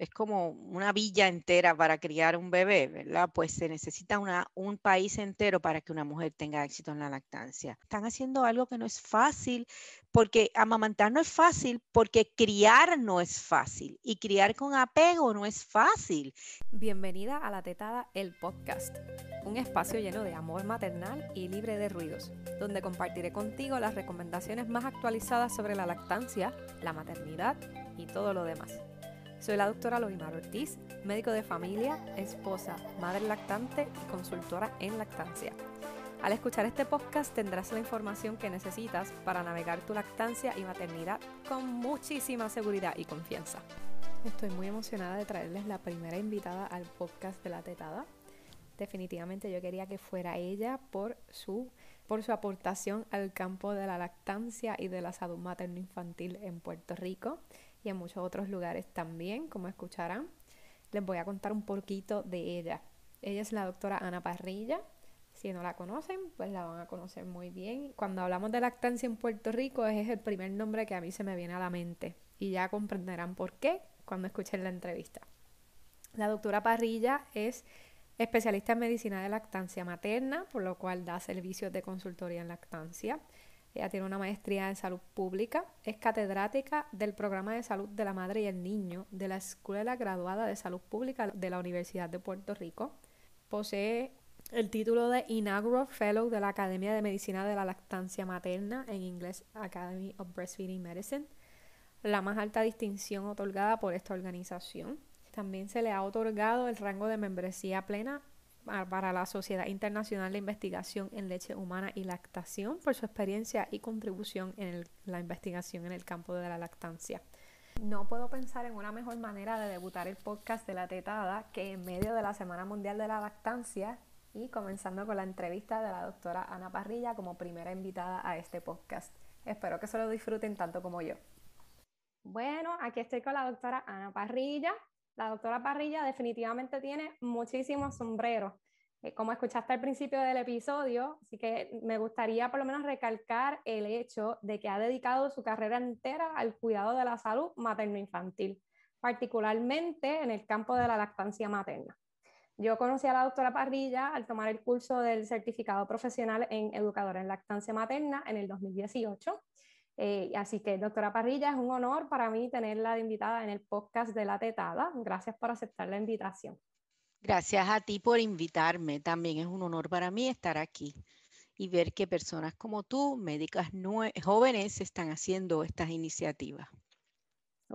es como una villa entera para criar un bebé, ¿verdad? Pues se necesita un país entero para que una mujer tenga éxito en la lactancia. Están haciendo algo que no es fácil, porque amamantar no es fácil, porque criar no es fácil y criar con apego no es fácil. Bienvenida a La Tetada, el podcast, un espacio lleno de amor maternal y libre de ruidos, donde compartiré contigo las recomendaciones más actualizadas sobre la lactancia, la maternidad y todo lo demás. Soy la doctora Loimar Ortiz, médico de familia, esposa, madre lactante y consultora en lactancia. Al escuchar este podcast tendrás la información que necesitas para navegar tu lactancia y maternidad con muchísima seguridad y confianza. Estoy muy emocionada de traerles la primera invitada al podcast de la tetada. Definitivamente yo quería que fuera ella por su, por su aportación al campo de la lactancia y de la salud materno-infantil en Puerto Rico y en muchos otros lugares también, como escucharán. Les voy a contar un poquito de ella. Ella es la doctora Ana Parrilla. Si no la conocen, pues la van a conocer muy bien. Cuando hablamos de lactancia en Puerto Rico, es el primer nombre que a mí se me viene a la mente. Y ya comprenderán por qué cuando escuchen la entrevista. La doctora Parrilla es especialista en medicina de lactancia materna, por lo cual da servicios de consultoría en lactancia. Ella tiene una maestría en salud pública, es catedrática del programa de salud de la madre y el niño de la Escuela Graduada de Salud Pública de la Universidad de Puerto Rico. Posee el título de Inaugural Fellow de la Academia de Medicina de la Lactancia Materna, en inglés Academy of Breastfeeding Medicine, la más alta distinción otorgada por esta organización. También se le ha otorgado el rango de membresía plena para la Sociedad Internacional de Investigación en Leche Humana y Lactación por su experiencia y contribución en la investigación en el campo de la lactancia. No puedo pensar en una mejor manera de debutar el podcast de la tetada que en medio de la Semana Mundial de la Lactancia y comenzando con la entrevista de la doctora Ana Parrilla como primera invitada a este podcast. Espero que se lo disfruten tanto como yo. Bueno, aquí estoy con la doctora Ana Parrilla, la doctora Parrilla definitivamente tiene muchísimos sombreros, eh, como escuchaste al principio del episodio, así que me gustaría por lo menos recalcar el hecho de que ha dedicado su carrera entera al cuidado de la salud materno-infantil, particularmente en el campo de la lactancia materna. Yo conocí a la doctora Parrilla al tomar el curso del certificado profesional en educadora en lactancia materna en el 2018 eh, así que, doctora Parrilla, es un honor para mí tenerla invitada en el podcast de La Tetada. Gracias por aceptar la invitación. Gracias a ti por invitarme. También es un honor para mí estar aquí y ver que personas como tú, médicas jóvenes, están haciendo estas iniciativas.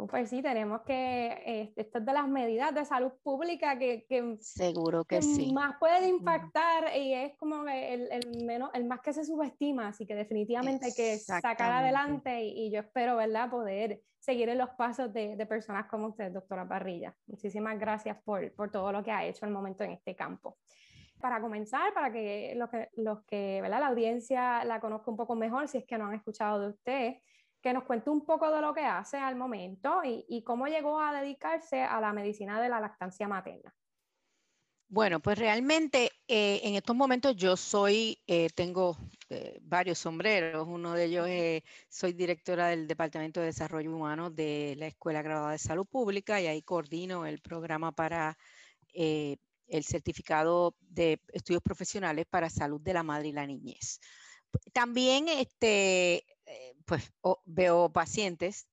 Pues sí, tenemos que, eh, esto es de las medidas de salud pública que, Seguro que, sí. más puede impactar y es como el, el, menos, el más que se subestima, así que definitivamente hay que sacar adelante y, yo espero, ¿verdad?, poder seguir en los pasos de, de, personas como usted, doctora Parrilla. Muchísimas gracias por, por todo lo que ha hecho al momento en este campo. Para comenzar, para que los que, los que ¿verdad? la audiencia la conozca un poco mejor, si es que no han escuchado de usted, que nos cuente un poco de lo que hace al momento y, cómo llegó a dedicarse a la medicina de la lactancia materna. Bueno, pues realmente eh, en estos momentos yo soy, eh, tengo eh, varios sombreros. Uno de ellos es, soy directora del Departamento de Desarrollo Humano de la Escuela Graduada de Salud Pública y ahí coordino el programa para el certificado de estudios profesionales para salud de la madre y la niñez. También este, eh, pues veo pacientes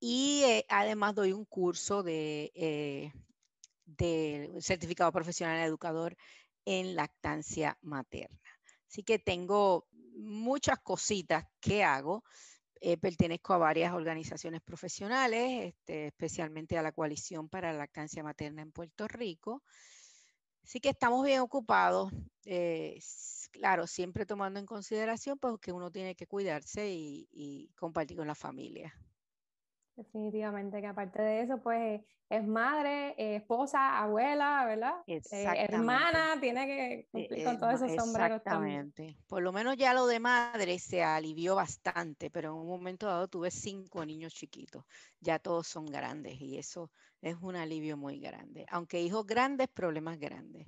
y eh, además doy un curso de, eh, de certificado profesional educador en lactancia materna. Así que tengo muchas cositas que hago. pertenezco a varias organizaciones profesionales, este, especialmente a la Coalición para la Lactancia Materna en Puerto Rico. Así que estamos bien ocupados, eh, claro, siempre tomando en consideración pues, que uno tiene que cuidarse y, compartir con la familia. Definitivamente, que aparte de eso, pues es madre, esposa, abuela, ¿verdad? Eh, hermana, tiene que eh, cumplir con todos esos sombreros. Exactamente. Por lo menos ya lo de madre se alivió bastante, pero en un momento dado tuve cinco niños chiquitos. Ya todos son grandes y eso es un alivio muy grande. Aunque hijos grandes, problemas grandes.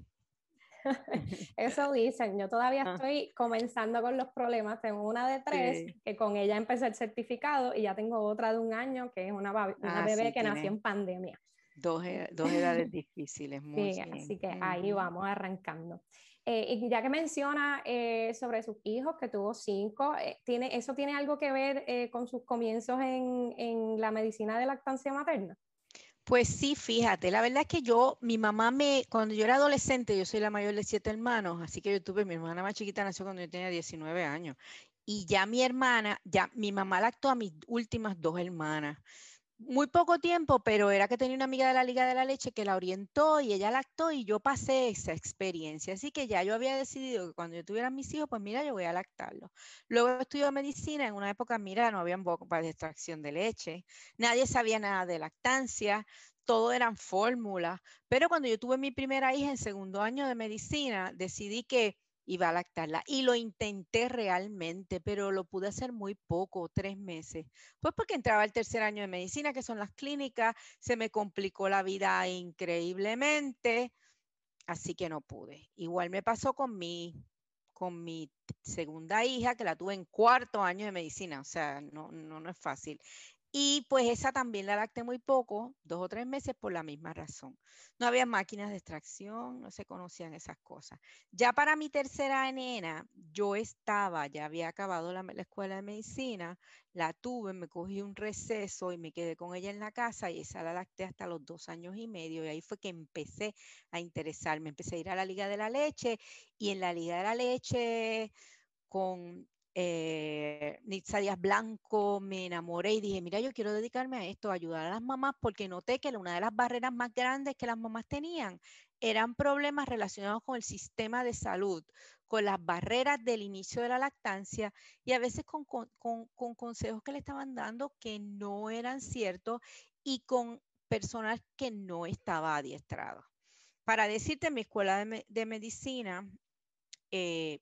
Eso dicen, yo todavía ah. estoy comenzando con los problemas, tengo una de tres, que con ella empecé el certificado y ya tengo otra de un año, que es una, una ah, bebé que nació en pandemia. Dos, e, dos edades difíciles, muy sí, Así que ahí vamos arrancando. Eh, y ya que menciona eh, sobre sus hijos, que tuvo cinco, eh, ¿tiene, ¿eso tiene algo que ver con sus comienzos en, en, la medicina de lactancia materna? Pues sí, fíjate, la verdad es que yo, mi mamá me, cuando yo era adolescente, yo soy la mayor de siete hermanos, así que yo tuve, mi hermana más chiquita nació cuando yo tenía 19 años, y ya mi hermana, ya mi mamá lactó a mis últimas dos hermanas muy poco tiempo, pero era que tenía una amiga de la Liga de la Leche que la orientó y ella lactó y yo pasé esa experiencia. Así que ya yo había decidido que cuando yo tuviera mis hijos, pues mira, yo voy a lactarlos. Luego estudió medicina, en una época, mira, no había bombas de extracción de leche, nadie sabía nada de lactancia, todo eran fórmulas. Pero cuando yo tuve mi primera hija en segundo año de medicina, decidí que iba a lactarla. Y lo intenté realmente, pero lo pude hacer muy poco, tres meses. Pues porque entraba el tercer año de medicina, que son las clínicas, se me complicó la vida increíblemente, así que no pude. Igual me pasó con mi, con mi segunda hija, que la tuve en cuarto año de medicina, o sea, no, no, no es fácil. Y pues esa también la lacté muy poco, dos o tres meses por la misma razón. No había máquinas de extracción, no se conocían esas cosas. Ya para mi tercera nena, yo estaba, ya había acabado la, escuela de medicina, la tuve, me cogí un receso y me quedé con ella en la casa y esa la lacté hasta los dos años y medio y ahí fue que empecé a interesarme, empecé a ir a la Liga de la Leche y en la Liga de la Leche con eh, Nitza Díaz Blanco, me enamoré y dije, mira, yo quiero dedicarme a esto, a ayudar a las mamás, porque noté que una de las barreras más grandes que las mamás tenían eran problemas relacionados con el sistema de salud, con las barreras del inicio de la lactancia y a veces con, consejos que le estaban dando que no eran ciertos y con personas que no estaba adiestrado. Para decirte, en mi escuela de, medicina, eh,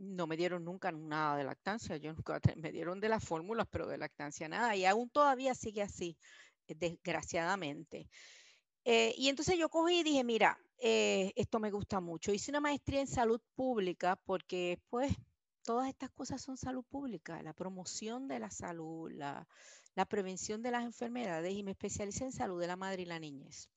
no me dieron nunca nada de lactancia, yo nunca me dieron de las fórmulas, pero de lactancia nada, y aún todavía sigue así, eh, desgraciadamente. Eh, y entonces yo cogí y dije, mira, eh, esto me gusta mucho. Hice una maestría en salud pública porque pues todas estas cosas son salud pública, la promoción de la salud, la, la prevención de las enfermedades y me especialicé en salud de la madre y la niñez.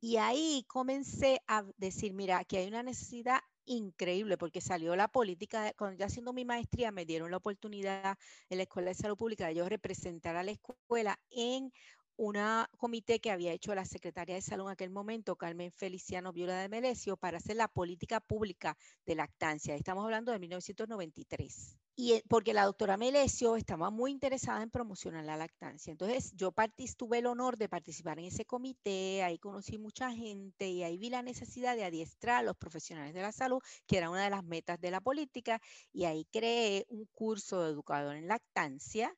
Y ahí comencé a decir, mira, aquí hay una necesidad increíble porque salió la política, cuando yo haciendo mi maestría me dieron la oportunidad en la Escuela de Salud Pública de yo representar a la escuela en un comité que había hecho la secretaria de salud en aquel momento, Carmen Feliciano Viola de Melesio, para hacer la política pública de lactancia. Estamos hablando de 1993 y eh, porque la doctora Melesio estaba muy interesada en promocionar la lactancia. Entonces yo tuve el honor de participar en ese comité, ahí conocí mucha gente y ahí vi la necesidad de adiestrar a los profesionales de la salud, que era una de las metas de la política, y ahí creé un curso de educador en lactancia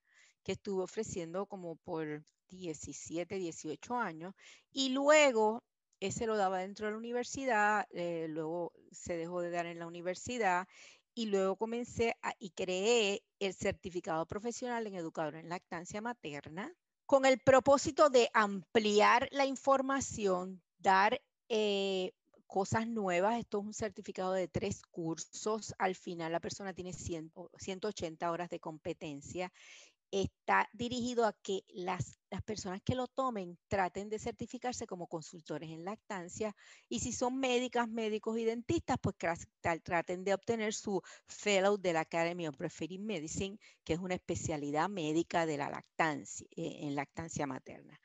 que estuve ofreciendo como por 17, 18 años, y luego ese lo daba dentro de la universidad, eh, luego se dejó de dar en la universidad y luego comencé y creé el certificado profesional en educador en lactancia materna con el propósito de ampliar la información, dar eh, cosas nuevas. Esto es un certificado de tres cursos. Al final la persona tiene 180 horas de competencia está dirigido a que las, personas que lo tomen traten de certificarse como consultores en lactancia y si son médicas, médicos y dentistas, pues traten de obtener su Fellow de la Academy of Breastfeeding Medicine, que es una especialidad médica de la lactancia, eh, en lactancia materna.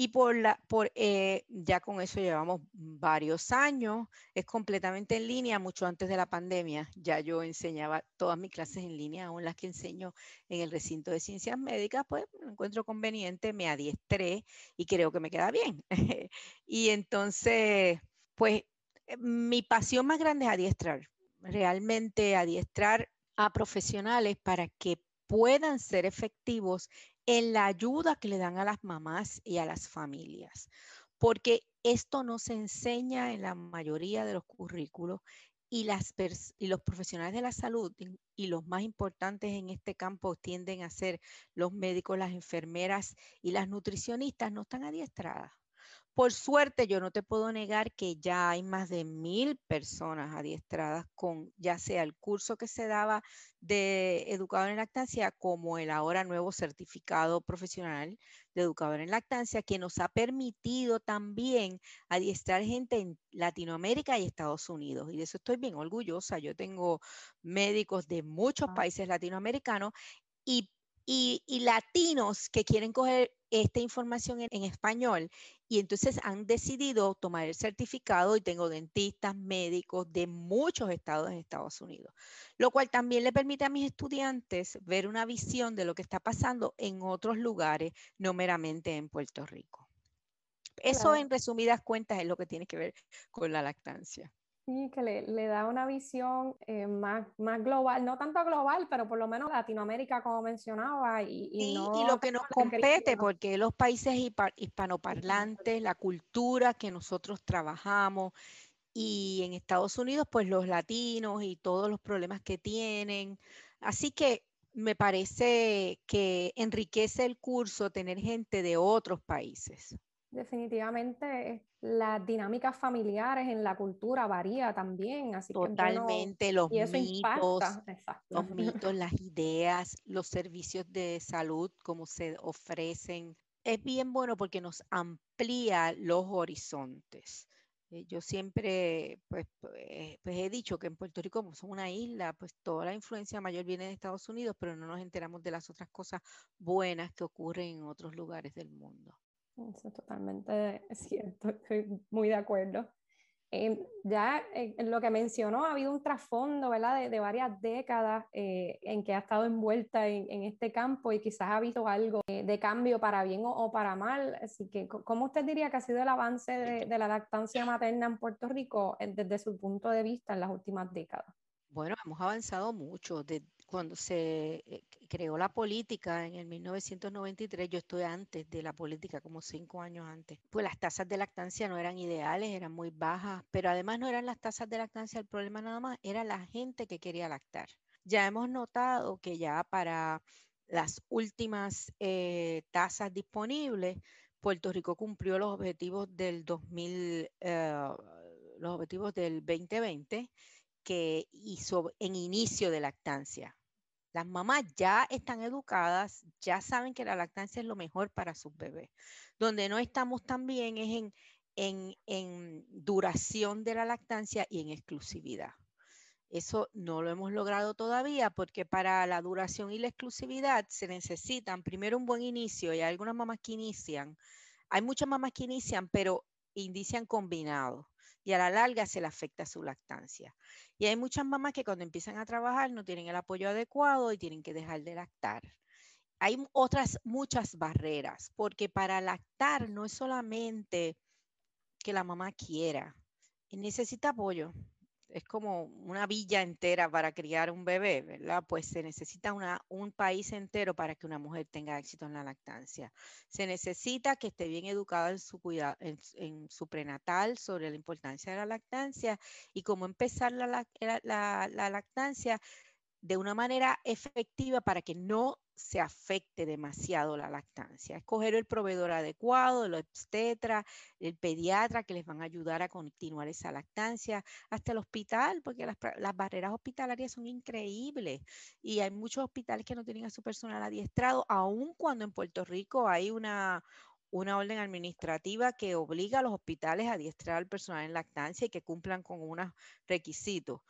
Y por la, por, eh, ya con eso llevamos varios años, es completamente en línea, mucho antes de la pandemia. Ya yo enseñaba todas mis clases en línea, aún las que enseño en el recinto de ciencias médicas, pues lo encuentro conveniente, me adiestré y creo que me queda bien. y entonces, pues eh, mi pasión más grande es adiestrar, realmente adiestrar a profesionales para que puedan ser efectivos en la ayuda que le dan a las mamás y a las familias, porque esto no se enseña en la mayoría de los currículos y, las los profesionales de la salud y los más importantes en este campo tienden a ser los médicos, las enfermeras y las nutricionistas no están adiestradas Por suerte, yo no te puedo negar que ya hay más de mil personas adiestradas con ya sea el curso que se daba de educador en lactancia como el ahora nuevo certificado profesional de educador en lactancia que nos ha permitido también adiestrar gente en Latinoamérica y Estados Unidos. Y de eso estoy bien orgullosa. Yo tengo médicos de muchos Ah. países latinoamericanos y, y- y latinos que quieren coger esta información en, en español y entonces han decidido tomar el certificado y tengo dentistas, médicos de muchos estados en Estados Unidos, lo cual también le permite a mis estudiantes ver una visión de lo que está pasando en otros lugares, no meramente en Puerto Rico. Eso Claro. en resumidas cuentas es lo que tiene que ver con la lactancia. Sí, que le, le da una visión eh, más, más global, no tanto global, pero por lo menos Latinoamérica, como mencionaba, y, y Sí, no y lo que nos compete, porque los países hispanoparlantes, la cultura que nosotros trabajamos, y en Estados Unidos, pues los latinos y todos los problemas que tienen. Así que me parece que enriquece el curso tener gente de otros países. Definitivamente eh, las dinámicas familiares en la cultura varía también, así que Totalmente, los y eso mitos, los mitos, las ideas, los servicios de salud, cómo se ofrecen. Es bien bueno porque nos amplía los horizontes. Eh, Yo siempre pues, pues, pues he dicho que en Puerto Rico como somos una isla, pues toda la influencia mayor viene de Estados Unidos, pero no nos enteramos de las otras cosas buenas que ocurren en otros lugares del mundo. Eso es totalmente cierto, estoy muy de acuerdo. Eh, ya eh, en lo que mencionó, ha habido un trasfondo, ¿verdad?, de, de varias décadas eh, en que ha estado envuelta en, en este campo y quizás ha visto algo eh, de cambio para bien o, para mal. Así que, ¿cómo usted diría que ha sido el avance de, de la lactancia materna en Puerto Rico eh, desde su punto de vista en las últimas décadas? Bueno, hemos avanzado mucho. Cuando se eh, creó la política en el 1993, yo estoy antes de la política, como cinco años antes, pues las tasas de lactancia no eran ideales, eran muy bajas, pero además no eran las tasas de lactancia el problema nada más, era la gente que quería lactar. Ya hemos notado que ya para las últimas eh, tasas disponibles, Puerto Rico cumplió los objetivos del 2000, eh, los objetivos del 2020 que hizo en inicio de lactancia. Las mamás ya están educadas, ya saben que la lactancia es lo mejor para sus bebés. Donde no estamos tan bien es en, en, en duración de la lactancia y en exclusividad. Eso no lo hemos logrado todavía porque para la duración y la exclusividad se necesitan primero un buen inicio y hay algunas mamás que inician. Hay muchas mamás que inician, pero inician combinados y a la larga se le afecta su lactancia. Y hay muchas mamás que cuando empiezan a trabajar no tienen el apoyo adecuado y tienen que dejar de lactar. Hay otras muchas barreras, porque para lactar no es solamente que la mamá quiera, necesita apoyo. Es como una villa entera para criar un bebé, ¿verdad? Pues se necesita una, un país entero para que una mujer tenga éxito en la lactancia. Se necesita que esté bien educada en su, cuidado, en, en su prenatal sobre la importancia de la lactancia y cómo empezar la, la, la, la lactancia de una manera efectiva para que no se afecte demasiado la lactancia. Escoger el proveedor adecuado, el obstetra, el pediatra que les van a ayudar a continuar esa lactancia, hasta el hospital, porque las, barreras hospitalarias son increíbles y hay muchos hospitales que no tienen a su personal adiestrado, aun cuando en Puerto Rico hay una, una orden administrativa que obliga a los hospitales a adiestrar al personal en lactancia y que cumplan con unos requisitos.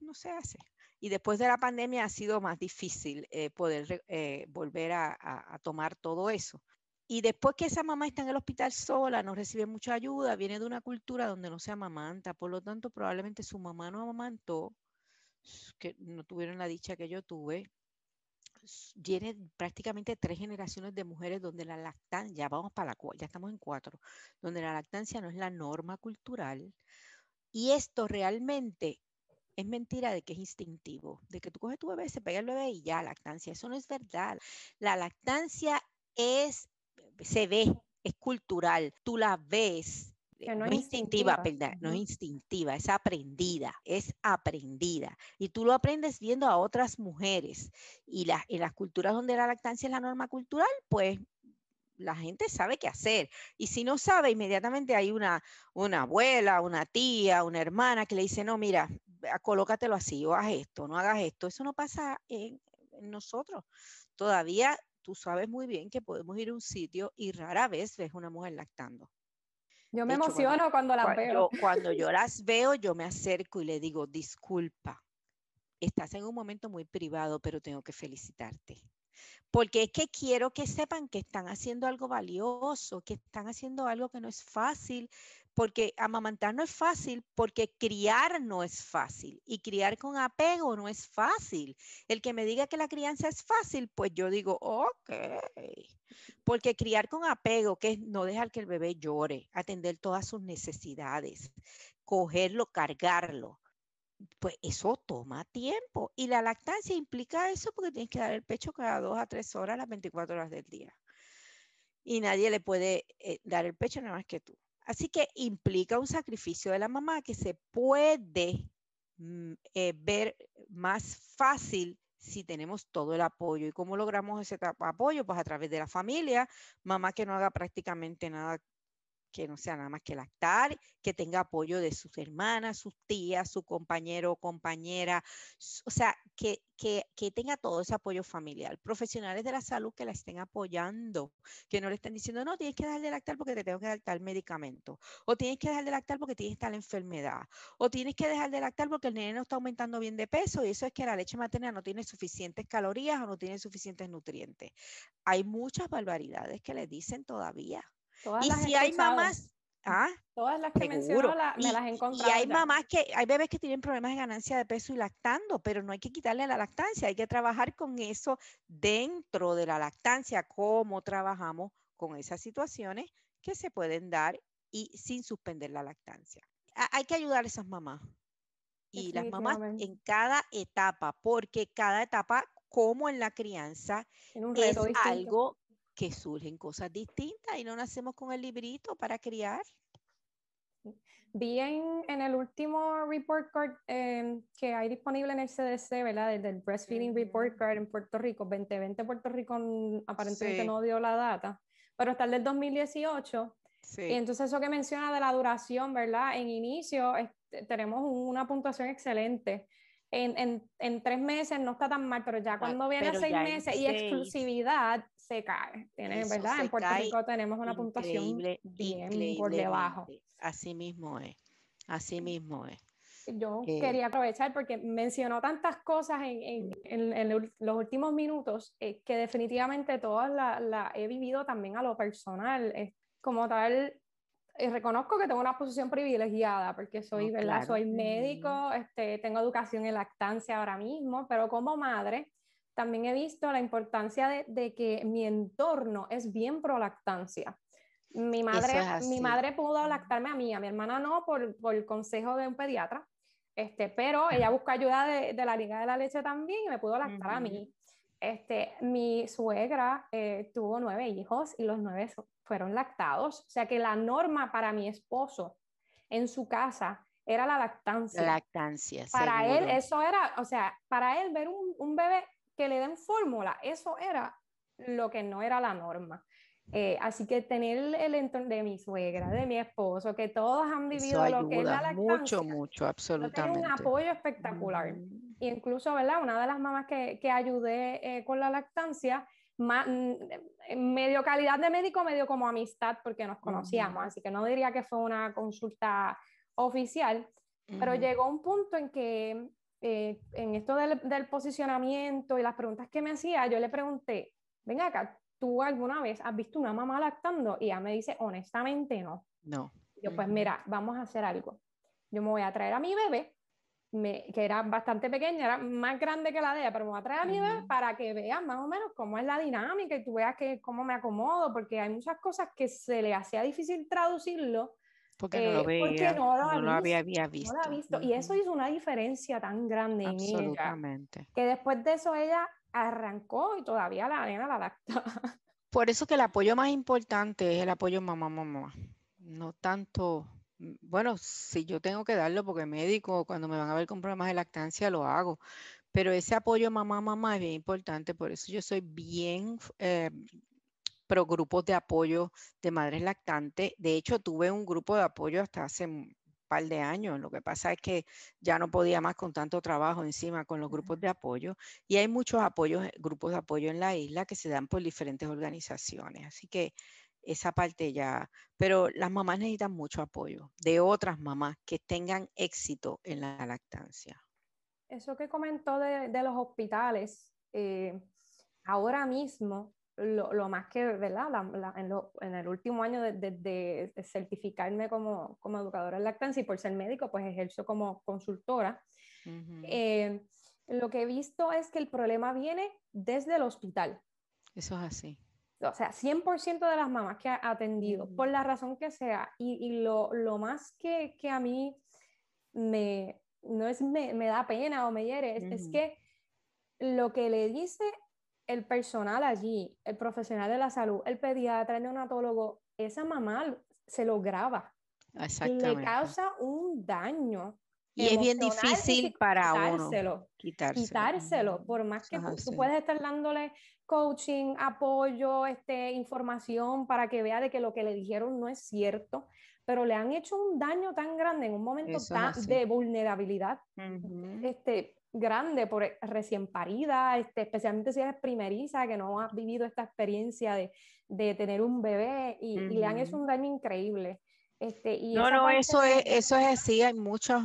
No se hace y después de la pandemia ha sido más difícil eh, poder eh, volver a, tomar todo eso. Y después que esa mamá está en el hospital sola, no recibe mucha ayuda, viene de una cultura donde no se amamanta, por lo tanto probablemente su mamá no amamantó, que no tuvieron la dicha que yo tuve. Viene prácticamente tres generaciones de mujeres donde la lactancia, ya vamos para la ya estamos en cuatro, donde la lactancia no es la norma cultural. Y esto realmente es mentira de que es instintivo, de que tú coges tu bebé, se pega el bebé y ya, lactancia. Eso no es verdad. La lactancia es, se ve, es cultural. Tú la ves. No, no, es instintiva, instintiva. No es instintiva, es aprendida, es aprendida. Y tú lo aprendes viendo a otras mujeres. Y la, en las culturas donde la lactancia es la norma cultural, pues la gente sabe qué hacer. Y si no sabe, inmediatamente hay una, una abuela, una tía, una hermana que le dice, no, mira, colócatelo así o haz esto, no hagas esto. Eso no pasa en, nosotros. Todavía tú sabes muy bien que podemos ir a un sitio y rara vez ves una mujer lactando. Yo me emociono cuando, las veo. cuando yo las veo, yo me acerco y le digo, disculpa, estás en un momento muy privado, pero tengo que felicitarte porque es que quiero que sepan que están haciendo algo valioso, que están haciendo algo que no es fácil, porque amamantar no es fácil, porque criar no es fácil y criar con apego no es fácil. El que me diga que la crianza es fácil, pues yo digo, ok, porque criar con apego, que es no dejar que el bebé llore, atender todas sus necesidades, cogerlo, cargarlo, pues eso toma tiempo. Y la lactancia implica eso porque tienes que dar el pecho cada dos a tres horas, las 24 horas del día. Y nadie le puede eh, dar el pecho nada más que tú. Así que implica un sacrificio de la mamá que se puede mm, eh, ver más fácil si tenemos todo el apoyo. ¿Y cómo logramos ese apoyo? Pues a través de la familia, mamá que no haga prácticamente nada que no sea nada más que lactar, que tenga apoyo de sus hermanas, sus tías, su compañero o compañera, o sea, que, que, que, tenga todo ese apoyo familiar. Profesionales de la salud que la estén apoyando, que no le estén diciendo, no, tienes que dejar de lactar porque te tengo que dar tal medicamento, o tienes que dejar de lactar porque tienes tal enfermedad, o tienes que dejar de lactar porque el nene no está aumentando bien de peso y eso es que la leche materna no tiene suficientes calorías o no tiene suficientes nutrientes. Hay muchas barbaridades que le dicen todavía y si hay mamás, ¿ah? Todas las que menciono me las he encontrado. Y hay mamás que, hay bebés que tienen problemas de ganancia de peso y lactando, pero no hay que quitarle la lactancia, hay que trabajar con eso dentro de la lactancia, cómo trabajamos con esas situaciones que se pueden dar y sin suspender la lactancia. hay que ayudar a esas mamás y las mamás en cada etapa, porque cada etapa, como en la crianza, es algo que surgen cosas distintas y no nacemos con el librito para criar. Vi en, el último report card em, que hay disponible en el CDC, ¿verdad? Desde el Breastfeeding Report Card en Puerto Rico, 2020 Puerto Rico aparentemente no dio la data, pero está el del 2018. Sí. Y entonces eso que menciona de la duración, ¿verdad? En inicio tenemos una puntuación excelente en, en, tres meses no está tan mal, pero ya cuando viene a seis meses y exclusividad se cae. Tiene, ¿verdad? En Puerto Rico tenemos una puntuación bien por debajo. Así mismo es. Así mismo es. Yo eh, quería aprovechar porque mencionó tantas cosas en, en, en los últimos minutos eh, que definitivamente todas las la he vivido también a lo personal. como tal, reconozco que tengo una posición privilegiada porque soy, ¿verdad? Soy médico, este, tengo educación en lactancia ahora mismo, pero como madre también he visto la importancia de, de que mi entorno es bien pro lactancia. Mi madre, mi madre pudo lactarme a mí, a mi hermana no, por, por el consejo de un pediatra, este, pero ella buscó ayuda de, de, la Liga de la Leche también y me pudo lactar a mí. Este, mi suegra eh, tuvo nueve hijos y los nueve fueron lactados. O sea que la norma para mi esposo en su casa era la lactancia. Lactancia. Para él eso era, o sea, para él ver un, un bebé que le den fórmula, eso era lo que no era la norma. Eh, así que tener el entorno de mi suegra, de mi esposo, que todos han vivido lo que es la lactancia. Mucho, mucho, absolutamente. un apoyo espectacular. Mm. Incluso, ¿verdad? Una de las mamás que, que ayudé eh, con la lactancia, mm, medio calidad de médico, medio como amistad, porque nos conocíamos. Así que no diría que fue una consulta oficial, pero llegó un punto en que eh, en esto del, del posicionamiento y las preguntas que me hacía, yo le pregunté, venga acá, ¿tú alguna vez has visto una mamá lactando? Y ella me dice, honestamente no. No. Yo, pues mira, vamos a hacer algo. Yo me voy a traer a mi bebé, que era bastante pequeña, era más grande que la de ella, pero me voy a traer a mi bebé para que vean más o menos cómo es la dinámica y tú veas que, cómo me acomodo, porque hay muchas cosas que se le hacía difícil traducirlo. Porque no lo veía, porque no lo, había, visto. No lo visto. Y eso hizo una diferencia tan grande en ella. Que después de eso ella arrancó y todavía la nena la lacta. Por eso que el apoyo más importante es el apoyo mamá-mamá. No tanto, mm, bueno, si yo tengo que darlo porque médico, cuando me van a ver con problemas de lactancia, lo hago. Pero ese apoyo mamá-mamá es bien importante. Por eso yo soy bien, eh, pero grupos de apoyo de madres lactantes. De hecho, tuve un grupo de apoyo hasta hace un par de años. Lo que pasa es que ya no podía más con tanto trabajo encima con los grupos de apoyo. Y hay muchos apoyos, grupos de apoyo en la isla que se dan por diferentes organizaciones. Así que esa parte ya, pero las mamás necesitan mucho apoyo de otras mamás que tengan éxito en la lactancia. Eso que comentó de, los hospitales, eh, ahora mismo, lo, más que, ¿verdad? en, el último año de, certificarme como, como, educadora en lactancia y por ser médico, pues ejerzo como consultora. Eh, lo que he visto es que el problema viene desde el hospital. Eso es así o sea, 100% de las mamás que ha atendido, por la razón que sea, y, lo, más que, a mí me, no es, me, da pena o me hiere, es, que lo que le dice el personal allí, el profesional de la salud, el pediatra, el neonatólogo, esa mamá se lo graba. Y le causa un daño y es bien difícil para quitárselo, uno quitárselo. quitárselo. Por más que tú, puedes estar dándole coaching, apoyo, este, información para que vea de que lo que le dijeron no es cierto, pero le han hecho un daño tan grande en un momento tan de vulnerabilidad este, grande, por recién parida, este, especialmente si eres primeriza, que no has vivido esta experiencia de, de tener un bebé y, le han hecho un daño increíble. Este, y no, no, eso, es, eso es así, hay muchos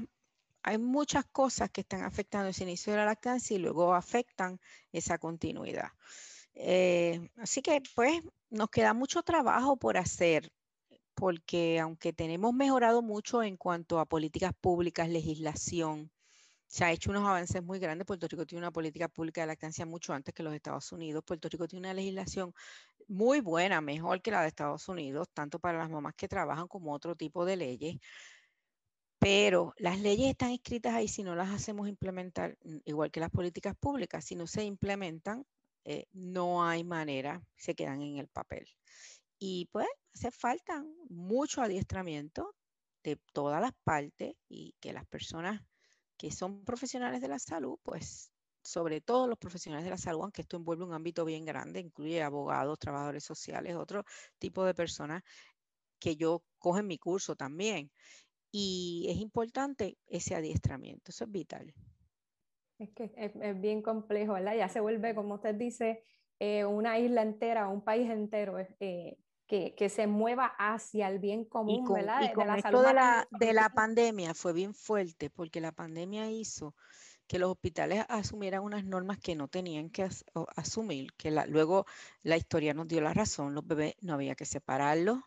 hay muchas cosas que están afectando ese inicio de la lactancia y luego afectan esa continuidad. Eh, así que pues nos queda mucho trabajo por hacer, porque aunque tenemos mejorado mucho en cuanto a políticas públicas, legislación, se ha hecho unos avances muy grandes. Puerto Rico tiene una política pública de lactancia mucho antes que los Estados Unidos. Puerto Rico tiene una legislación muy buena, mejor que la de Estados Unidos, tanto para las mamás que trabajan como otro tipo de leyes. Pero las leyes están escritas ahí si no las hacemos implementar, mm, igual que las políticas públicas, si no se implementan, eh, no hay manera, se quedan en el papel. Y pues hace falta mucho adiestramiento de todas las partes y que las personas que son profesionales de la salud, pues sobre todo los profesionales de la salud, aunque esto envuelve un ámbito bien grande, incluye abogados, trabajadores sociales, otro tipo de personas que yo cojo en mi curso también y es importante ese adiestramiento, eso es vital. Es que es, bien complejo, ¿verdad? Ya se vuelve, como usted dice, eh, una isla entera, un país entero eh, que, que, se mueva hacia el bien común, ¿verdad? Y con de la esto de la, de la pandemia fue bien fuerte, porque la pandemia hizo que los hospitales asumieran unas normas que no tenían que asumir, que luego la historia nos dio la razón, los bebés no había que separarlos,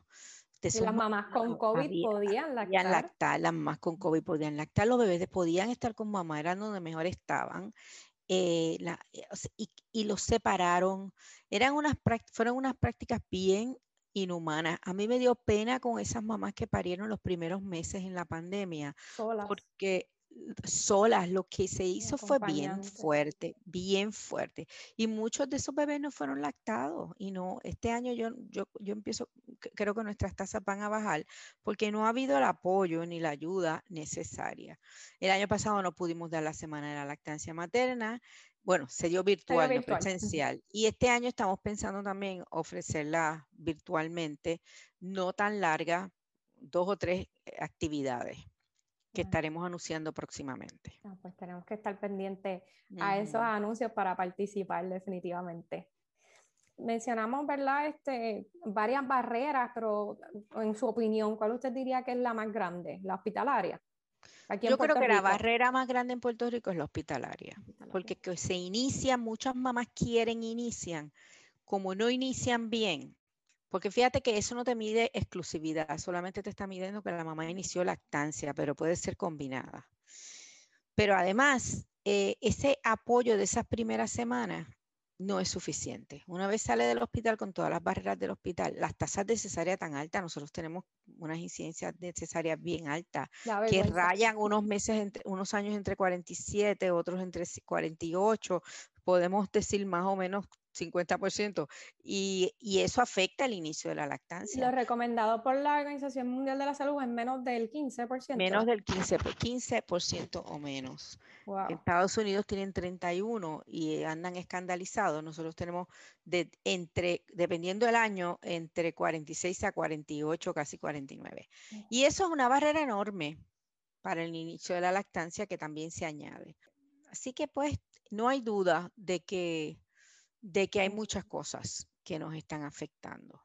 las mamás con COVID podían lactar. Las mamás con COVID podían lactar, los bebés podían estar con mamá, eran donde mejor estaban. Eh, eh, y, los separaron. Eran unas, fueron unas prácticas bien inhumanas. A mí me dio pena con esas mamás que parieron los primeros meses en la pandemia, porque solas, lo que se hizo fue bien fuerte, bien fuerte. Y muchos de esos bebés no fueron lactados. Y no, este año yo, yo, yo empiezo, creo que nuestras tasas van a bajar porque no ha habido el apoyo ni la ayuda necesaria. El año pasado no pudimos dar la semana de la lactancia materna. Bueno, se dio virtual, no presencial. Y este año estamos pensando también ofrecerla virtualmente, no tan larga, dos o tres eh, actividades que estaremos anunciando próximamente. Ah, pues tenemos que estar pendientes a esos anuncios para participar definitivamente. Mencionamos, ¿verdad? Este, varias barreras, pero en su opinión, ¿cuál usted diría que es la más grande? ¿La hospitalaria? Yo creo que la barrera más grande en Puerto Rico es la hospitalaria, porque se inicia, muchas mamás quieren, inician, como no inician bien, porque fíjate que eso no te mide exclusividad, solamente te está midiendo que la mamá inició lactancia, pero puede ser combinada. Pero además, eh, ese apoyo de esas primeras semanas no es suficiente. Una vez sale del hospital con todas las barreras del hospital, las tasas de cesárea tan altas, nosotros tenemos unas incidencias de cesárea bien altas, que rayan unos meses, entre, unos años entre 47, otros entre 48, podemos decir más o menos 50%, y, y, eso afecta el inicio de la lactancia. Lo recomendado por la Organización Mundial de la Salud es menos del 15%. Menos del 15%, 15% o menos. En Estados Unidos tienen 31 y andan escandalizados. Nosotros tenemos, de, entre, dependiendo del año, entre 46 a 48, casi 49. Y eso es una barrera enorme para el inicio de la lactancia que también se añade. Así que pues no hay duda de que de que hay muchas cosas que nos están afectando.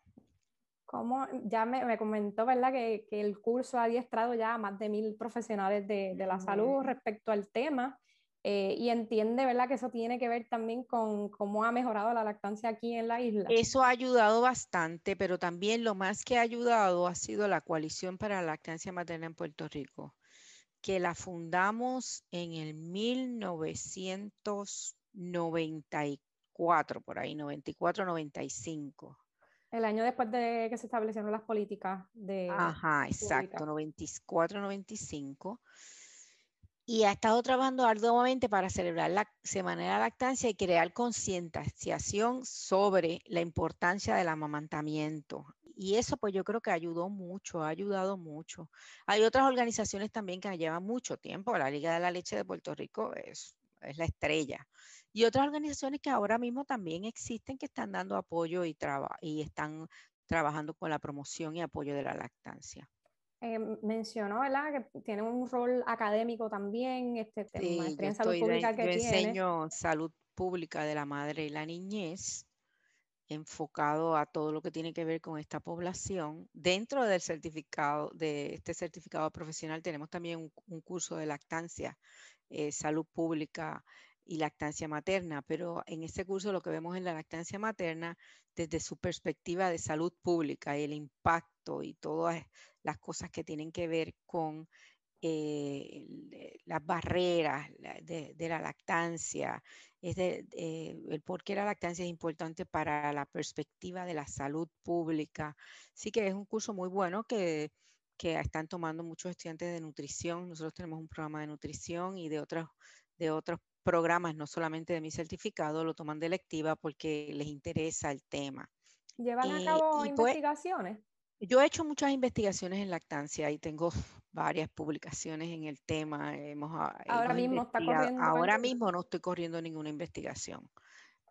Como ya me, comentó, ¿verdad? Que, el curso ha adiestrado ya a más de mil profesionales de, la salud respecto al tema eh, y entiende, ¿verdad? Que eso tiene que ver también con cómo ha mejorado la lactancia aquí en la isla. Eso ha ayudado bastante, pero también lo más que ha ayudado ha sido la coalición para la lactancia materna en Puerto Rico, que la fundamos en el 1994 por ahí, 94, 95. El año después de que se establecieron las políticas de... Ajá, exacto, 94, 95. Y ha estado trabajando arduamente para celebrar la Semana de la Lactancia y crear concienciación sobre la importancia del amamantamiento. Y eso pues yo creo que ayudó mucho, ha ayudado mucho. Hay otras organizaciones también que llevan mucho tiempo. La Liga de la Leche de Puerto Rico es, es la estrella y otras organizaciones que ahora mismo también existen que están dando apoyo y, y están trabajando con la promoción y apoyo de la lactancia. Eh, mencionó, ¿verdad? Que tiene un rol académico también, este, sí, maestría en salud pública que yo enseño salud pública de la madre y la niñez, enfocado a todo lo que tiene que ver con esta población. Dentro del certificado, de este certificado profesional, tenemos también un, curso de lactancia, eh, salud pública y lactancia materna, pero en este curso lo que vemos en la lactancia materna desde su perspectiva de salud pública y el impacto y todas las cosas que tienen que ver con eh, las barreras de, la lactancia, es de, eh, el por qué la lactancia es importante para la perspectiva de la salud pública. Sí que es un curso muy bueno que, que están tomando muchos estudiantes de nutrición. Nosotros tenemos un programa de nutrición y de otros de otros programas, no solamente de mi certificado, lo toman de lectiva porque les interesa el tema. ¿Llevan a cabo pues investigaciones? yo he hecho muchas investigaciones en lactancia y tengo varias publicaciones en el tema. Hemos, ah, ahora mismo está corriendo. Ahora mismo no estoy corriendo ninguna investigación,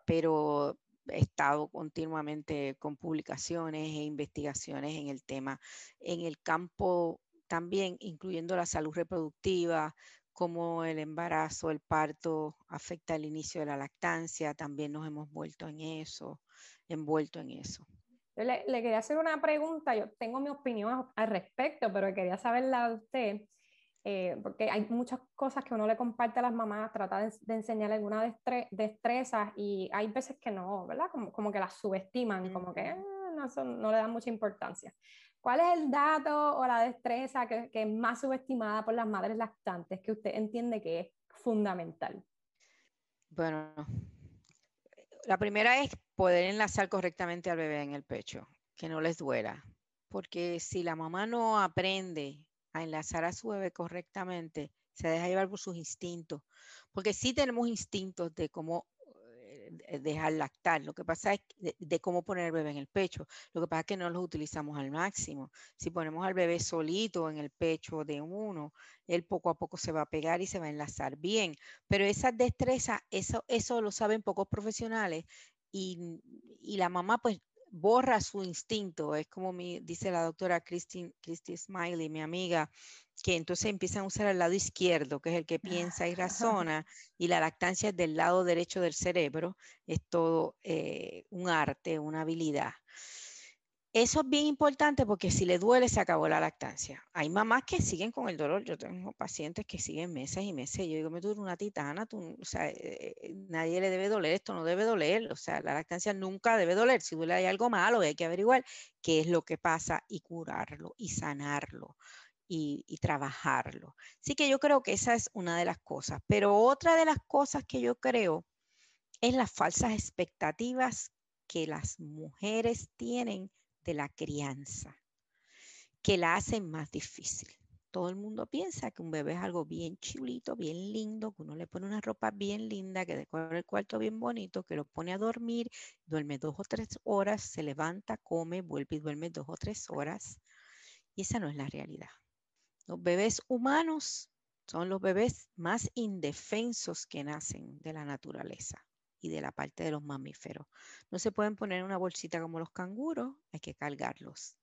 pero he estado continuamente con publicaciones e investigaciones en el tema. En el campo también, incluyendo la salud reproductiva, cómo el embarazo, el parto afecta el inicio de la lactancia, también nos hemos vuelto en eso, envuelto en eso. Le, quería hacer una pregunta, yo tengo mi opinión al respecto, pero quería saberla de usted, eh, porque hay muchas cosas que uno le comparte a las mamás, trata de, enseñar alguna destreza y hay veces que no, ¿verdad? Como, que las subestiman, como que eh, no, no le dan mucha importancia. ¿Cuál es el dato o la destreza que, es más subestimada por las madres lactantes que usted entiende que es fundamental? Bueno, la primera es poder enlazar correctamente al bebé en el pecho, que no les duela. Porque si la mamá no aprende a enlazar a su bebé correctamente, se deja llevar por sus instintos. Porque sí tenemos instintos de cómo dejar lactar. Lo que pasa es de, cómo poner el bebé en el pecho. Lo que pasa es que no los utilizamos al máximo. Si ponemos al bebé solito en el pecho de uno, él poco a poco se va a pegar y se va a enlazar bien. Pero esa destreza, eso, eso lo saben pocos profesionales y, y la mamá pues borra su instinto. Es como mi, dice la doctora Christine, Christy Smiley, mi amiga, que entonces empiezan a usar el lado izquierdo, que es el que piensa y razona, y la lactancia es del lado derecho del cerebro. Es todo eh, un arte, una habilidad. Eso es bien importante porque si le duele se acabó la lactancia. Hay mamás que siguen con el dolor. Yo tengo pacientes que siguen meses y meses. Yo digo, me duele una titana, o sea, eh, eh, nadie le debe doler, esto no debe doler. O sea, la lactancia nunca debe doler. Si duele hay algo malo, hay que averiguar qué es lo que pasa y curarlo y sanarlo. Y, y, trabajarlo. Así que yo creo que esa es una de las cosas. Pero otra de las cosas que yo creo es las falsas expectativas que las mujeres tienen de la crianza, que la hacen más difícil. todo el mundo piensa que un bebé es algo bien chulito, bien lindo, que uno le pone una ropa bien linda, que decora el cuarto bien bonito, que lo pone a dormir, duerme dos o tres horas, se levanta, come, vuelve y duerme dos o tres horas. Y esa no es la realidad. Los bebés humanos son los bebés más indefensos que nacen de la naturaleza y de la parte de los mamíferos. No se pueden poner en una bolsita como los canguros, hay que cargarlos.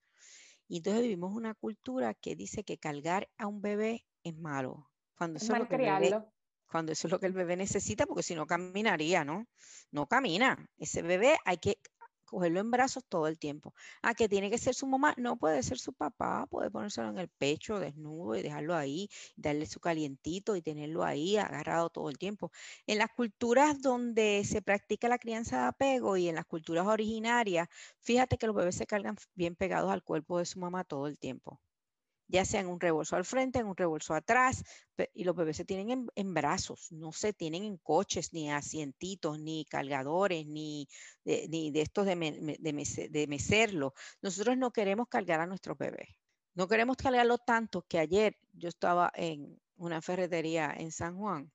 Y entonces vivimos una cultura que dice que cargar a un bebé es malo. Cuando eso, es lo que el bebé, cuando eso es lo que el bebé necesita, porque si no caminaría, ¿no? No camina. Ese bebé hay que cogerlo en brazos todo el tiempo. Ah, que tiene que ser su mamá, no puede ser su papá, puede ponérselo en el pecho desnudo y dejarlo ahí, darle su calientito y tenerlo ahí agarrado todo el tiempo. En las culturas donde se practica la crianza de apego y en las culturas originarias, fíjate que los bebés se cargan bien pegados al cuerpo de su mamá todo el tiempo ya sea en un rebolso al frente, en un rebolso atrás, y los bebés se tienen en, brazos, no se tienen en coches, ni asientitos, ni cargadores, ni de, ni de estos de, de, mecerlo. Nosotros no queremos cargar a nuestros bebés. No queremos cargarlo tanto que ayer yo estaba en una ferretería en San Juan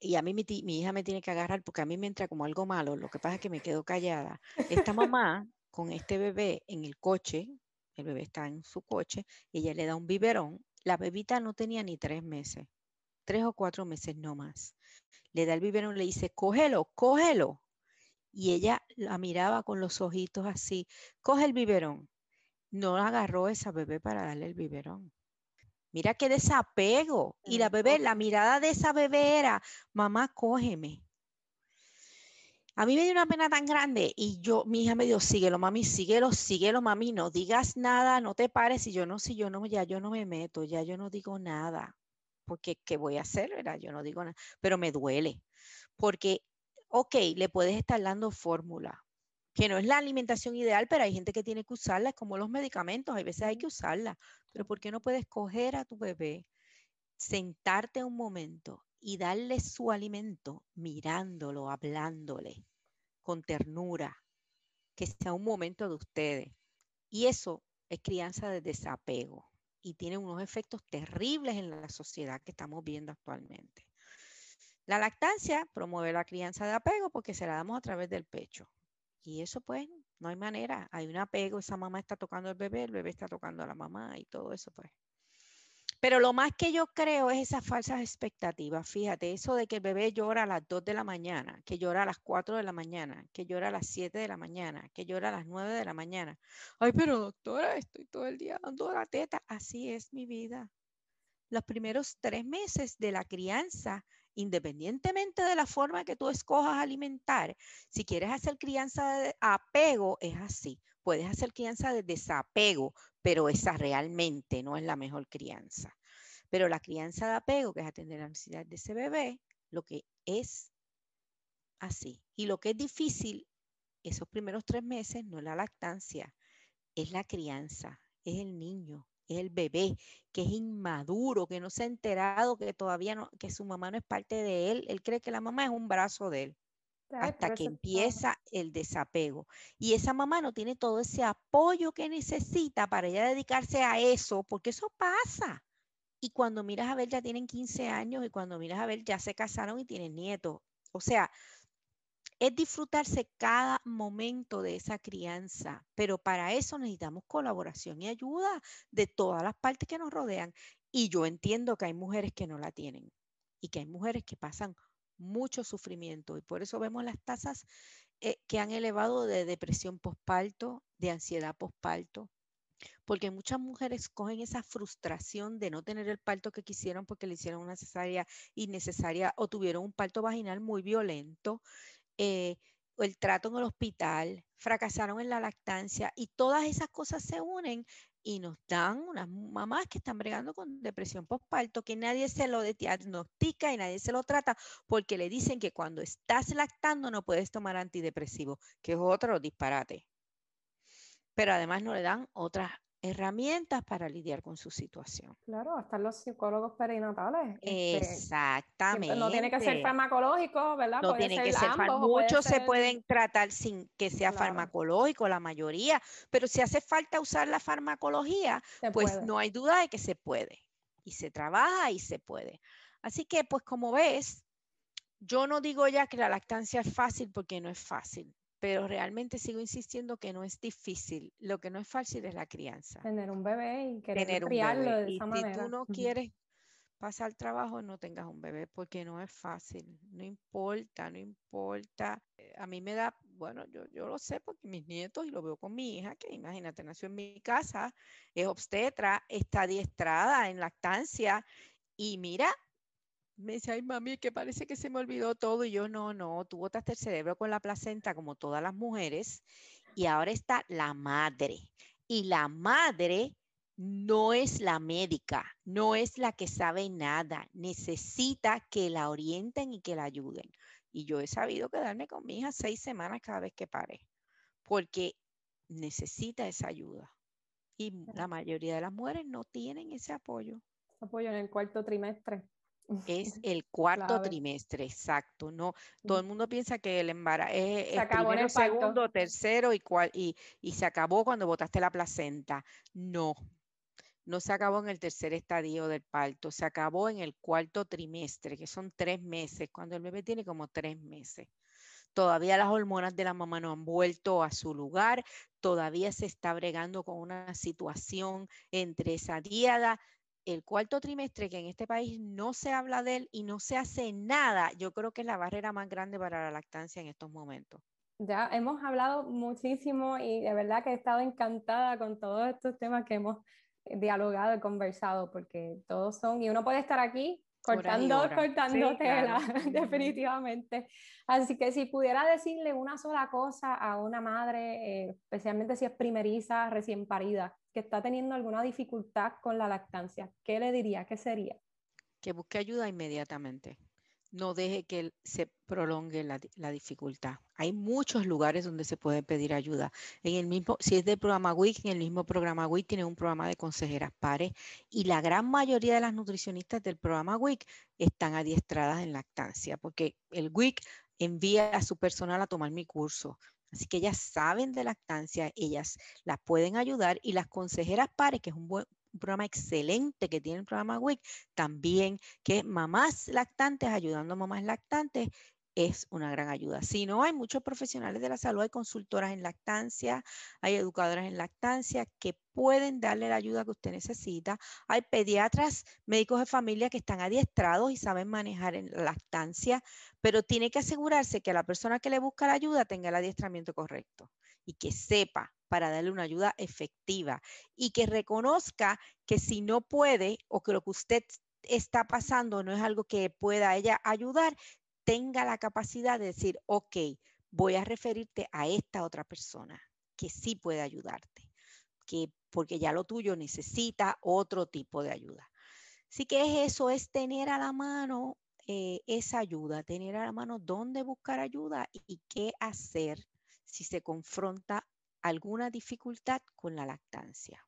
y, a mí mi, mi, hija me tiene que agarrar porque a mí me entra como algo malo. Lo que pasa es que me quedo callada. Esta mamá con este bebé en el coche, el bebé está en su coche, y ella le da un biberón. La bebita no tenía ni tres meses, tres o cuatro meses no más. Le da el biberón, le dice, cógelo, cógelo. Y ella la miraba con los ojitos así, coge el biberón. No agarró esa bebé para darle el biberón. Mira qué desapego. Y la bebé, la mirada de esa bebé era, mamá, cógeme. A mí me dio una pena tan grande y yo, mi hija me dijo, síguelo, mami, síguelo, síguelo, mami, no digas nada, no te pares. Y yo no, si yo no, ya yo no me meto, ya yo no digo nada. Porque, ¿qué voy a hacer? ¿verdad? Yo no digo nada, pero me duele. Porque, ok, le puedes estar dando fórmula, que no es la alimentación ideal, pero hay gente que tiene que usarla, es como los medicamentos, hay veces hay que usarla. Pero ¿por qué no puedes coger a tu bebé, sentarte un momento y darle su alimento mirándolo, hablándole con ternura, que sea un momento de ustedes. Y eso es crianza de desapego y tiene unos efectos terribles en la sociedad que estamos viendo actualmente. La lactancia promueve la crianza de apego porque se la damos a través del pecho. Y eso pues no hay manera, hay un apego, esa mamá está tocando al bebé, el bebé está tocando a la mamá y todo eso pues pero lo más que yo creo es esas falsas expectativas. Fíjate, eso de que el bebé llora a las 2 de la mañana, que llora a las 4 de la mañana, que llora a las 7 de la mañana, que llora a las 9 de la mañana. Ay, pero doctora, estoy todo el día dando la teta. Así es mi vida. Los primeros tres meses de la crianza, independientemente de la forma que tú escojas alimentar, si quieres hacer crianza de apego, es así. Puedes hacer crianza de desapego, pero esa realmente no es la mejor crianza. Pero la crianza de apego, que es atender la necesidad de ese bebé, lo que es así. Y lo que es difícil esos primeros tres meses no es la lactancia, es la crianza, es el niño, es el bebé, que es inmaduro, que no se ha enterado que todavía no, que su mamá no es parte de él. Él cree que la mamá es un brazo de él hasta que empieza el desapego. Y esa mamá no tiene todo ese apoyo que necesita para ella dedicarse a eso, porque eso pasa. Y cuando miras a ver, ya tienen 15 años y cuando miras a ver, ya se casaron y tienen nietos. O sea, es disfrutarse cada momento de esa crianza, pero para eso necesitamos colaboración y ayuda de todas las partes que nos rodean. Y yo entiendo que hay mujeres que no la tienen y que hay mujeres que pasan mucho sufrimiento y por eso vemos las tasas eh, que han elevado de depresión postparto, de ansiedad postparto, porque muchas mujeres cogen esa frustración de no tener el parto que quisieron porque le hicieron una cesárea innecesaria o tuvieron un parto vaginal muy violento, eh, el trato en el hospital, fracasaron en la lactancia y todas esas cosas se unen y nos dan unas mamás que están bregando con depresión postparto, que nadie se lo diagnostica y nadie se lo trata porque le dicen que cuando estás lactando no puedes tomar antidepresivo, que es otro disparate. Pero además no le dan otras herramientas para lidiar con su situación. Claro, hasta los psicólogos perinatales. Exactamente. No tiene que ser farmacológico, ¿verdad? No tiene que ser Muchos se pueden tratar sin que sea farmacológico, la mayoría, pero si hace falta usar la farmacología, pues no hay duda de que se puede. Y se trabaja y se puede. Así que, pues como ves, yo no digo ya que la lactancia es fácil porque no es fácil pero realmente sigo insistiendo que no es difícil. Lo que no es fácil es la crianza. Tener un bebé y querer criarlo de esa manera. Si tú no quieres pasar trabajo, no tengas un bebé porque no es fácil. No importa, no importa. Eh, a mí me da, bueno, yo, yo lo sé porque mis nietos y lo veo con mi hija, que imagínate, nació en mi casa, es obstetra, está adiestrada en lactancia y mira, me dice, ay mami, que parece que se me olvidó todo. Y yo, no, no, tú botaste el cerebro con la placenta como todas las mujeres. Y ahora está la madre. Y la madre no es la médica, no es la que sabe nada. Necesita que la orienten y que la ayuden. Y yo he sabido quedarme con mi hija seis semanas cada vez que pare, porque necesita esa ayuda. Y la mayoría de las mujeres no tienen ese apoyo. Apoyo en el cuarto trimestre. Es el cuarto trimestre, exacto. No, todo el mundo piensa que el embarazo es, se acabó el segundo, tercero y, cual, y, y se acabó cuando botaste la placenta. No, no se acabó en el tercer estadio del parto, se acabó en el cuarto trimestre, que son tres meses, cuando el bebé tiene como tres meses. Todavía las hormonas de la mamá no han vuelto a su lugar, todavía se está bregando con una situación entre esa diada el cuarto trimestre, que en este país no se habla de él y no se hace nada, yo creo que es la barrera más grande para la lactancia en estos momentos. Ya hemos hablado muchísimo y de verdad que he estado encantada con todos estos temas que hemos dialogado y conversado, porque todos son, y uno puede estar aquí cortando, cortando tela, definitivamente. Así que si pudiera decirle una sola cosa a una madre, eh, especialmente si es primeriza, recién parida, que está teniendo alguna dificultad con la lactancia, ¿qué le diría? ¿Qué sería? Que busque ayuda inmediatamente. No deje que se prolongue la, la, dificultad. Hay muchos lugares donde se puede pedir ayuda. En el mismo, si es del programa WIC, en el mismo programa WIC tiene un programa de consejeras pares y la gran mayoría de las nutricionistas del programa WIC están adiestradas en lactancia, porque el WIC envía a su personal a tomar mi curso. Así que ellas saben de lactancia, ellas las pueden ayudar y las consejeras pares, que es un, buen, programa excelente que tiene el programa WIC, también que mamás lactantes ayudando a mamás lactantes es una gran ayuda. Si no, hay muchos profesionales de la salud, hay consultoras en lactancia, hay educadoras en lactancia que pueden darle la ayuda que usted necesita. Hay pediatras, médicos de familia que están adiestrados y saben manejar en lactancia, pero tiene que asegurarse que la persona que le busca la ayuda tenga el adiestramiento correcto y que sepa para darle una ayuda efectiva y que reconozca que si no puede o que lo que usted está pasando no es algo que pueda ella ayudar, tenga la capacidad de decir, ok, voy a referirte a esta otra persona que sí puede ayudarte, que porque ya lo tuyo necesita otro tipo de ayuda. Así que es eso, es tener a la mano eh, esa ayuda, tener a la mano dónde buscar ayuda y qué hacer si se confronta alguna dificultad con la lactancia.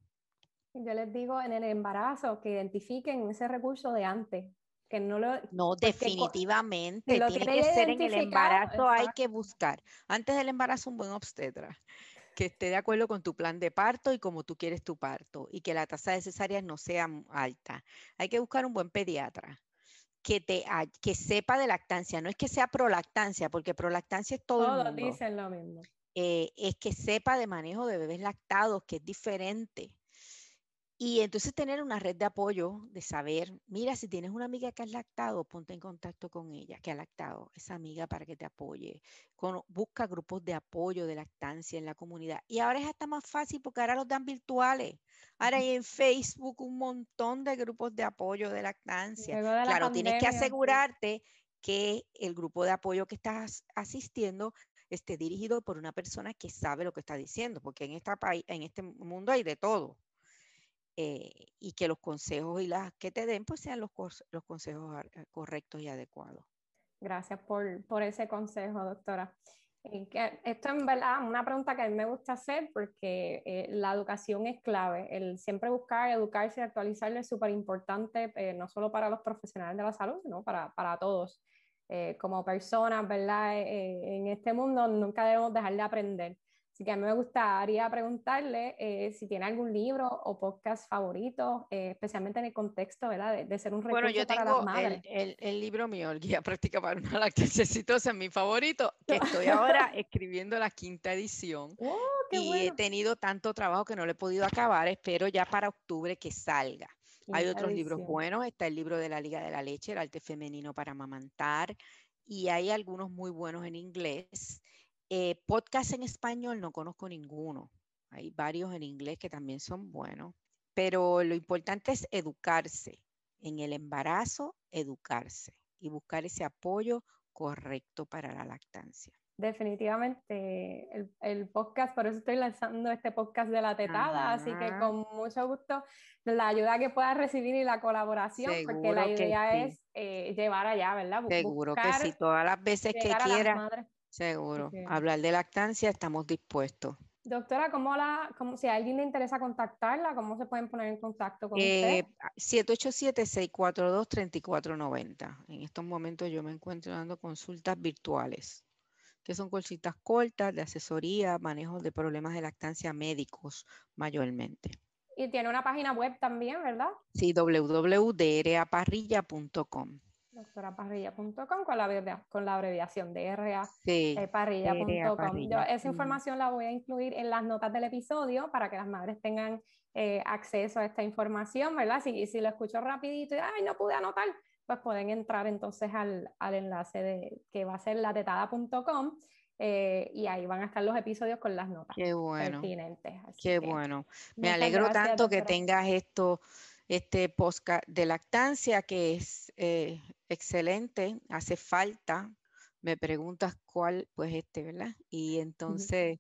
Yo les digo en el embarazo que identifiquen ese recurso de antes, que no lo... No, definitivamente, tiene que ser en el embarazo, hay que buscar. Antes del embarazo, un buen obstetra que esté de acuerdo con tu plan de parto y como tú quieres tu parto y que la tasa de cesáreas no sea alta. Hay que buscar un buen pediatra que, te, que sepa de lactancia, no es que sea prolactancia, porque prolactancia es todo Todos el mundo. dicen lo mismo. Eh, es que sepa de manejo de bebés lactados, que es diferente. Y entonces tener una red de apoyo, de saber, mira, si tienes una amiga que ha lactado, ponte en contacto con ella, que ha lactado, esa amiga para que te apoye. busca grupos de apoyo de lactancia en la comunidad. Y ahora es hasta más fácil porque ahora los dan virtuales. Ahora hay en Facebook un montón de grupos de apoyo de lactancia. claro, tienes que asegurarte que el grupo de apoyo que estás asistiendo esté dirigido por una persona que sabe lo que está diciendo, porque en, esta en este mundo hay de todo. Eh, y que los consejos y las que te den pues sean los, los consejos eh, correctos y adecuados. Gracias por, por, ese consejo, doctora. Esto en verdad una pregunta que a mí me gusta hacer porque eh, la educación es clave. El siempre buscar, educarse y actualizarse es súper importante, eh, no solo para los profesionales de la salud, sino para, para todos. Eh, como personas, ¿verdad? en este mundo nunca debemos dejar de aprender. Así que a mí me gustaría preguntarle eh, si tiene algún libro o podcast favorito, eh, especialmente en el contexto ¿verdad? De, ser un recurso bueno, yo para tengo las madres. El, el, libro mío, el Guía Práctica para una lactancia exitosa, es mi favorito, que estoy ahora escribiendo la quinta edición. Oh, y he tenido tanto trabajo que no lo he podido acabar, espero ya para octubre que salga. Hay otros libros buenos, está el libro de la Liga de la Leche, el arte femenino para amamantar, y hay algunos muy buenos en inglés. Eh, podcast en español no conozco ninguno. Hay varios en inglés que también son buenos, pero lo importante es educarse. En el embarazo, educarse y buscar ese apoyo correcto para la lactancia. Definitivamente el, podcast, por eso estoy lanzando este podcast de la tetada, así que con mucho gusto la ayuda que pueda recibir y la colaboración, porque la idea es eh, llevar allá, ¿verdad? Seguro que sí, todas las veces que quiera Seguro. Hablar de lactancia, estamos dispuestos. Doctora, ¿cómo la, cómo, si a alguien le interesa contactarla, ¿cómo se pueden poner en contacto con eh, usted? 787-642-3490. En estos momentos yo me encuentro dando consultas virtuales, que son consultas cortas de asesoría, manejo de problemas de lactancia médicos mayormente. Y tiene una página web también, ¿verdad? Sí, www.draparrilla.com doctoraparrilla.com con la, con la abreviación de RA sí, eh, parrilla.com. esa información la voy a incluir en las notas del episodio para que las madres tengan eh, acceso a esta información, ¿verdad? Si, si lo escucho rapidito y, ay, no pude anotar, pues pueden entrar entonces al, al enlace de, que va a ser latetada.com eh, y ahí van a estar los episodios con las notas Qué bueno. pertinentes. Qué bueno. Me alegro tanto que tengas esto este podcast de lactancia que es eh, excelente, hace falta. Me preguntas cuál, pues este, ¿verdad? Y entonces,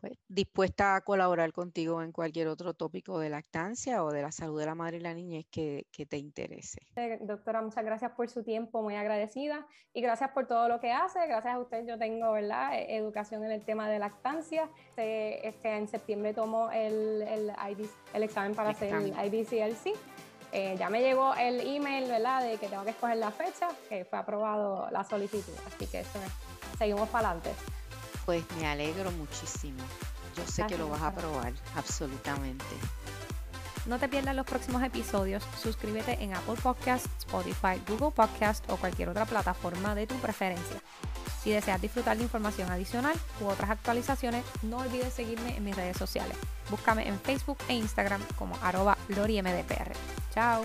pues, dispuesta a colaborar contigo en cualquier otro tópico de lactancia o de la salud de la madre y la niñez que, que te interese. Eh, doctora, muchas gracias por su tiempo, muy agradecida. Y gracias por todo lo que hace. Gracias a usted yo tengo, ¿verdad? E, educación en el tema de lactancia. Este, este en septiembre tomo el, el, el examen para hacer el IBCLC. Eh, ya me llegó el email, ¿verdad? De que tengo que escoger la fecha, que fue aprobado la solicitud. Así que eso seguimos para adelante. Pues me alegro muchísimo. Yo sé que lo vas a aprobar, absolutamente. No te pierdas los próximos episodios. Suscríbete en Apple Podcasts, Spotify, Google Podcasts o cualquier otra plataforma de tu preferencia. Si deseas disfrutar de información adicional u otras actualizaciones, no olvides seguirme en mis redes sociales. Búscame en Facebook e Instagram como arroba LoriMDPR. Chao.